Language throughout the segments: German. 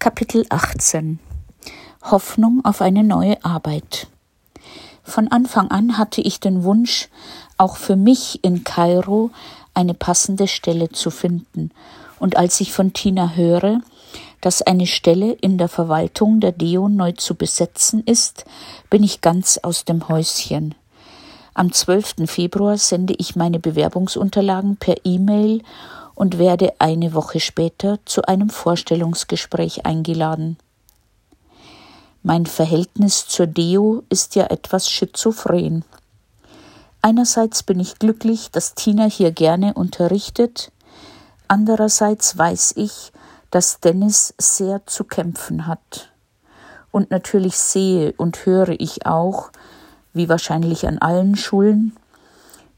Kapitel 18 Hoffnung auf eine neue Arbeit. Von Anfang an hatte ich den Wunsch, auch für mich in Kairo eine passende Stelle zu finden, und als ich von Tina höre, dass eine Stelle in der Verwaltung der Deo neu zu besetzen ist, bin ich ganz aus dem Häuschen. Am 12. Februar sende ich meine Bewerbungsunterlagen per E-Mail und werde eine Woche später zu einem Vorstellungsgespräch eingeladen. Mein Verhältnis zur Deo ist ja etwas schizophren. Einerseits bin ich glücklich, dass Tina hier gerne unterrichtet, andererseits weiß ich, dass Dennis sehr zu kämpfen hat. Und natürlich sehe und höre ich auch, wie wahrscheinlich an allen Schulen,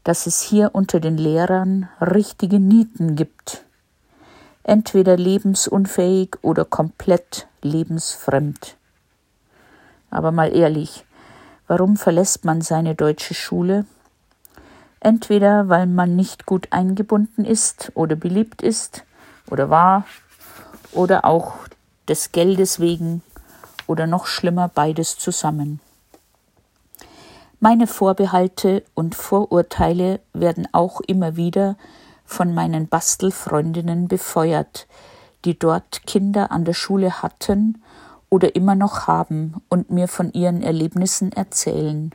dass es hier unter den Lehrern richtige Nieten gibt. Entweder lebensunfähig oder komplett lebensfremd. Aber mal ehrlich, warum verlässt man seine deutsche Schule? Entweder weil man nicht gut eingebunden ist oder beliebt ist oder war, oder auch des Geldes wegen oder noch schlimmer beides zusammen. Meine Vorbehalte und Vorurteile werden auch immer wieder von meinen Bastelfreundinnen befeuert, die dort Kinder an der Schule hatten oder immer noch haben und mir von ihren Erlebnissen erzählen.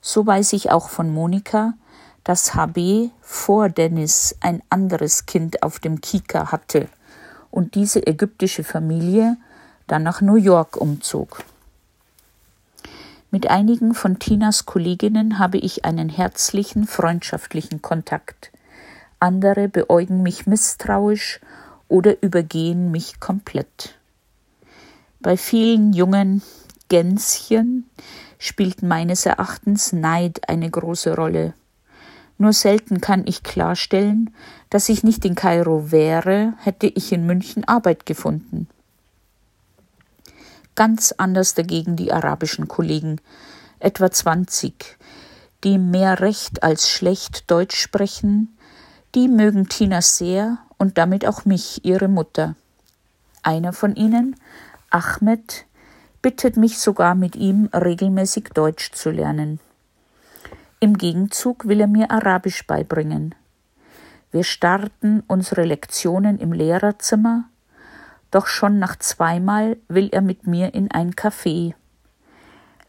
So weiß ich auch von Monika, dass HB vor Dennis ein anderes Kind auf dem Kika hatte und diese ägyptische Familie dann nach New York umzog. Mit einigen von Tinas Kolleginnen habe ich einen herzlichen, freundschaftlichen Kontakt. Andere beäugen mich misstrauisch oder übergehen mich komplett. Bei vielen jungen Gänschen spielt meines Erachtens Neid eine große Rolle. Nur selten kann ich klarstellen, dass ich nicht in Kairo wäre, hätte ich in München Arbeit gefunden. Ganz anders dagegen die arabischen Kollegen, etwa 20, die mehr recht als schlecht Deutsch sprechen, die mögen Tina sehr und damit auch mich, ihre Mutter. Einer von ihnen, Ahmed, bittet mich sogar mit ihm regelmäßig Deutsch zu lernen. Im Gegenzug will er mir Arabisch beibringen. Wir starten unsere Lektionen im Lehrerzimmer, doch schon nach zweimal will er mit mir in ein Café.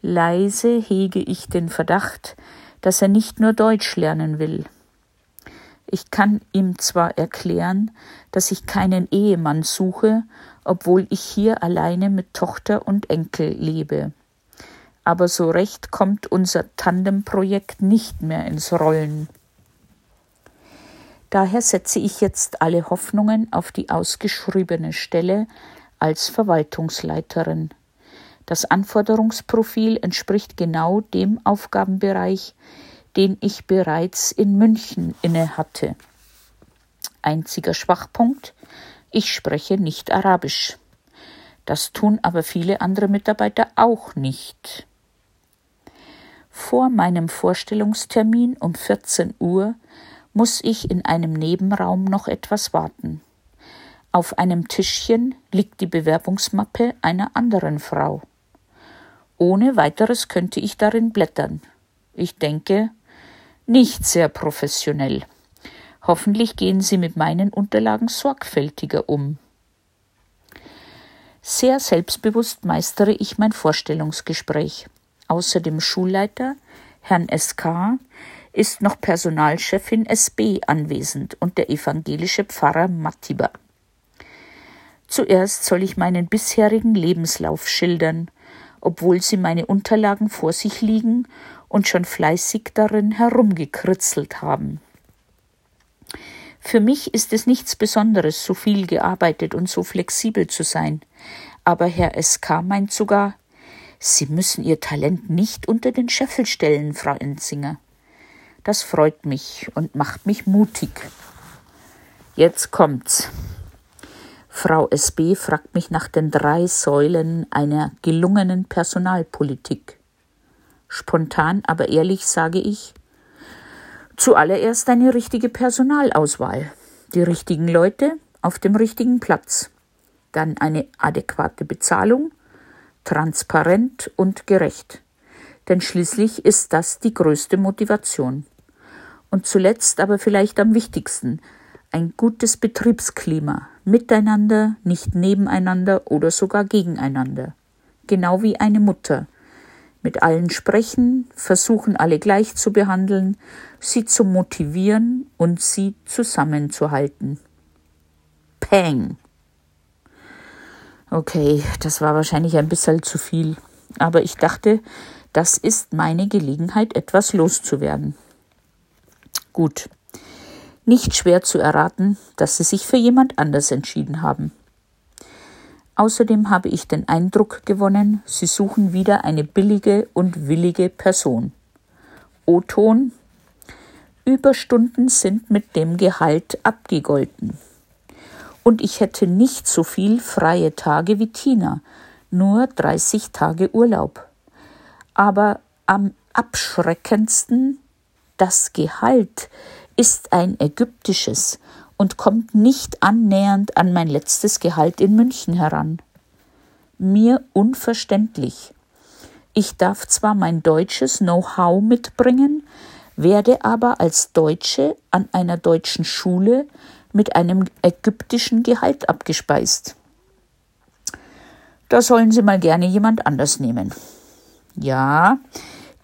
Leise hege ich den Verdacht, dass er nicht nur Deutsch lernen will. Ich kann ihm zwar erklären, dass ich keinen Ehemann suche, obwohl ich hier alleine mit Tochter und Enkel lebe. Aber so recht kommt unser Tandemprojekt nicht mehr ins Rollen. Daher setze ich jetzt alle Hoffnungen auf die ausgeschriebene Stelle als Verwaltungsleiterin. Das Anforderungsprofil entspricht genau dem Aufgabenbereich, den ich bereits in München inne hatte. Einziger Schwachpunkt, ich spreche nicht Arabisch. Das tun aber viele andere Mitarbeiter auch nicht. Vor meinem Vorstellungstermin um 14 Uhr muss ich in einem Nebenraum noch etwas warten. Auf einem Tischchen liegt die Bewerbungsmappe einer anderen Frau. Ohne weiteres könnte ich darin blättern. Ich denke, nicht sehr professionell. Hoffentlich gehen Sie mit meinen Unterlagen sorgfältiger um. Sehr selbstbewusst meistere ich mein Vorstellungsgespräch. Außer dem Schulleiter, Herrn SK, ist noch Personalchefin SB anwesend und der evangelische Pfarrer Mattiba. Zuerst soll ich meinen bisherigen Lebenslauf schildern, obwohl sie meine Unterlagen vor sich liegen und schon fleißig darin herumgekritzelt haben. Für mich ist es nichts Besonderes, so viel gearbeitet und so flexibel zu sein. Aber Herr SK meint sogar, Sie müssen Ihr Talent nicht unter den Scheffel stellen, Frau Enzinger. Das freut mich und macht mich mutig. Jetzt kommt's. Frau SB fragt mich nach den drei Säulen einer gelungenen Personalpolitik. Spontan, aber ehrlich sage ich, zuallererst eine richtige Personalauswahl, die richtigen Leute auf dem richtigen Platz. dann eine adäquate Bezahlung, transparent und gerecht. Denn schließlich ist das die größte Motivation. Und zuletzt aber vielleicht am wichtigsten, ein gutes Betriebsklima, miteinander, nicht nebeneinander oder sogar gegeneinander. Genau wie eine Mutter. Mit allen sprechen, versuchen alle gleich zu behandeln, sie zu motivieren und sie zusammenzuhalten. Peng. Okay, das war wahrscheinlich ein bisschen zu viel, aber ich dachte, das ist meine Gelegenheit, etwas loszuwerden. Gut. Nicht schwer zu erraten, dass Sie sich für jemand anders entschieden haben. Außerdem habe ich den Eindruck gewonnen, Sie suchen wieder eine billige und willige Person. O-Ton Überstunden sind mit dem Gehalt abgegolten. Und ich hätte nicht so viel freie Tage wie Tina, nur 30 Tage Urlaub. Aber am abschreckendsten das Gehalt ist ein ägyptisches und kommt nicht annähernd an mein letztes Gehalt in München heran. Mir unverständlich. Ich darf zwar mein deutsches Know-how mitbringen, werde aber als Deutsche an einer deutschen Schule mit einem ägyptischen Gehalt abgespeist. Da sollen Sie mal gerne jemand anders nehmen. Ja,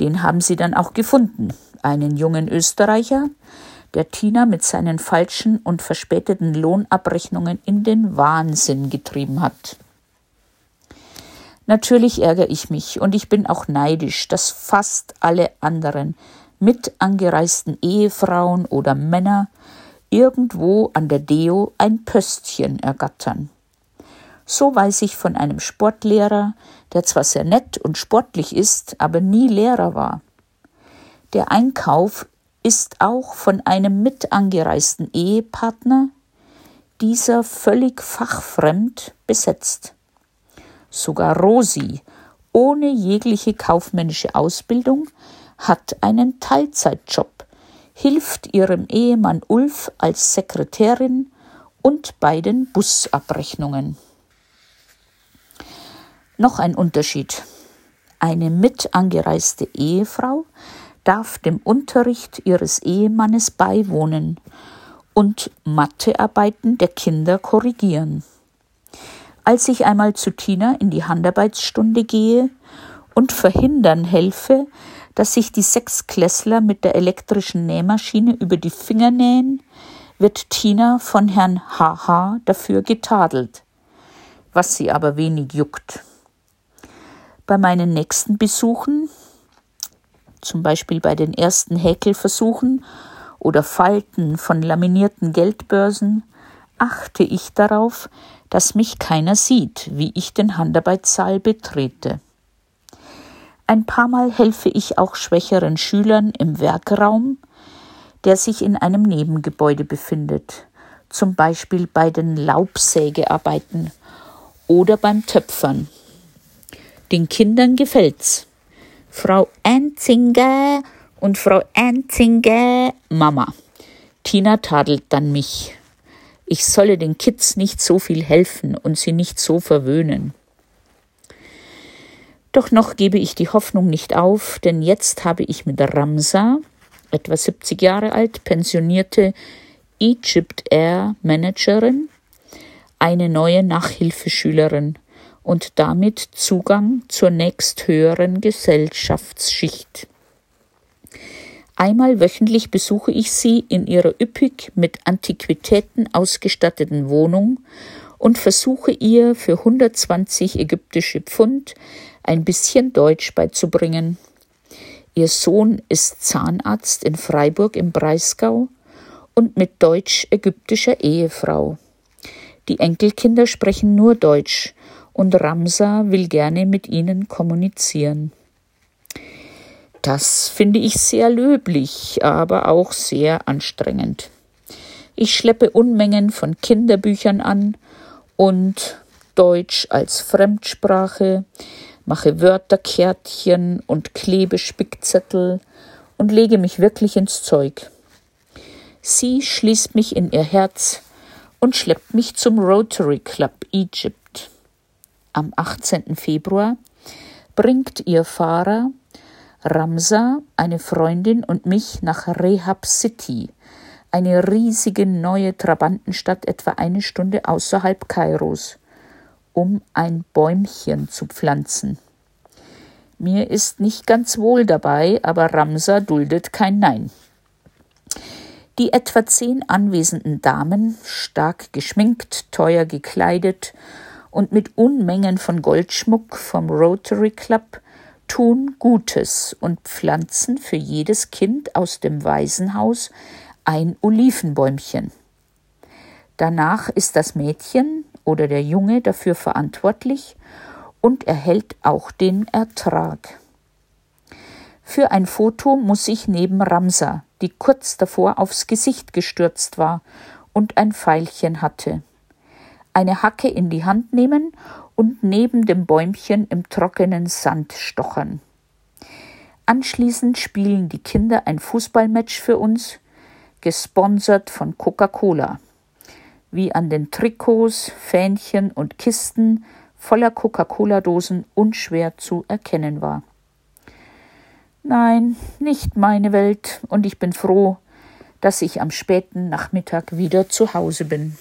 den haben sie dann auch gefunden, einen jungen Österreicher, der Tina mit seinen falschen und verspäteten Lohnabrechnungen in den Wahnsinn getrieben hat. Natürlich ärgere ich mich und ich bin auch neidisch, dass fast alle anderen mit angereisten Ehefrauen oder Männer irgendwo an der Deo ein Pöstchen ergattern. So weiß ich von einem Sportlehrer, der zwar sehr nett und sportlich ist, aber nie Lehrer war. Der Einkauf ist auch von einem mit angereisten Ehepartner, dieser völlig fachfremd, besetzt. Sogar Rosi, ohne jegliche kaufmännische Ausbildung, hat einen Teilzeitjob, hilft ihrem Ehemann Ulf als Sekretärin und bei den Busabrechnungen. Noch ein Unterschied. Eine mit angereiste Ehefrau darf dem Unterricht ihres Ehemannes beiwohnen und Mathearbeiten der Kinder korrigieren. Als ich einmal zu Tina in die Handarbeitsstunde gehe und verhindern helfe, dass sich die Sechsklässler mit der elektrischen Nähmaschine über die Finger nähen, wird Tina von Herrn HH dafür getadelt, was sie aber wenig juckt. Bei meinen nächsten Besuchen, zum Beispiel bei den ersten Häkelversuchen oder Falten von laminierten Geldbörsen, achte ich darauf, dass mich keiner sieht, wie ich den Handarbeitssaal betrete. Ein paar Mal helfe ich auch schwächeren Schülern im Werkraum, der sich in einem Nebengebäude befindet, zum Beispiel bei den Laubsägearbeiten oder beim Töpfern. Den Kindern gefällt's. Frau Anzinger und Frau Anzinger Mama. Tina tadelt dann mich. Ich solle den Kids nicht so viel helfen und sie nicht so verwöhnen. Doch noch gebe ich die Hoffnung nicht auf, denn jetzt habe ich mit Ramsa, etwa 70 Jahre alt, pensionierte Egypt Air Managerin, eine neue Nachhilfeschülerin und damit Zugang zur nächsthöheren Gesellschaftsschicht. Einmal wöchentlich besuche ich sie in ihrer üppig mit Antiquitäten ausgestatteten Wohnung und versuche ihr für 120 ägyptische Pfund ein bisschen Deutsch beizubringen. Ihr Sohn ist Zahnarzt in Freiburg im Breisgau und mit deutsch-ägyptischer Ehefrau. Die Enkelkinder sprechen nur Deutsch und Ramsa will gerne mit ihnen kommunizieren. Das finde ich sehr löblich, aber auch sehr anstrengend. Ich schleppe Unmengen von Kinderbüchern an und Deutsch als Fremdsprache, mache Wörterkärtchen und klebe Spickzettel und lege mich wirklich ins Zeug. Sie schließt mich in ihr Herz und schleppt mich zum Rotary Club Egypt. Am 18. Februar bringt ihr Fahrer Ramsa, eine Freundin und mich nach Rehab City, eine riesige neue Trabantenstadt etwa eine Stunde außerhalb Kairos, um ein Bäumchen zu pflanzen. Mir ist nicht ganz wohl dabei, aber Ramsa duldet kein Nein. Die etwa zehn anwesenden Damen, stark geschminkt, teuer gekleidet und mit Unmengen von Goldschmuck vom Rotary Club, tun Gutes und pflanzen für jedes Kind aus dem Waisenhaus ein Olivenbäumchen. Danach ist das Mädchen oder der Junge dafür verantwortlich und erhält auch den Ertrag. Für ein Foto muss ich neben Ramsa, die kurz davor aufs Gesicht gestürzt war und ein Pfeilchen hatte, eine Hacke in die Hand nehmen und neben dem Bäumchen im trockenen Sand stochern. Anschließend spielen die Kinder ein Fußballmatch für uns, gesponsert von Coca-Cola. Wie an den Trikots, Fähnchen und Kisten voller Coca-Cola-Dosen unschwer zu erkennen war. Nein, nicht meine Welt, und ich bin froh, dass ich am späten Nachmittag wieder zu Hause bin.